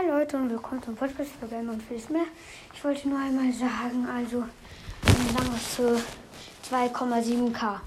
Hi Leute und willkommen zum Podcast für Game und vieles mehr. Ich wollte nur einmal sagen, also sagen langes zu 2,7k.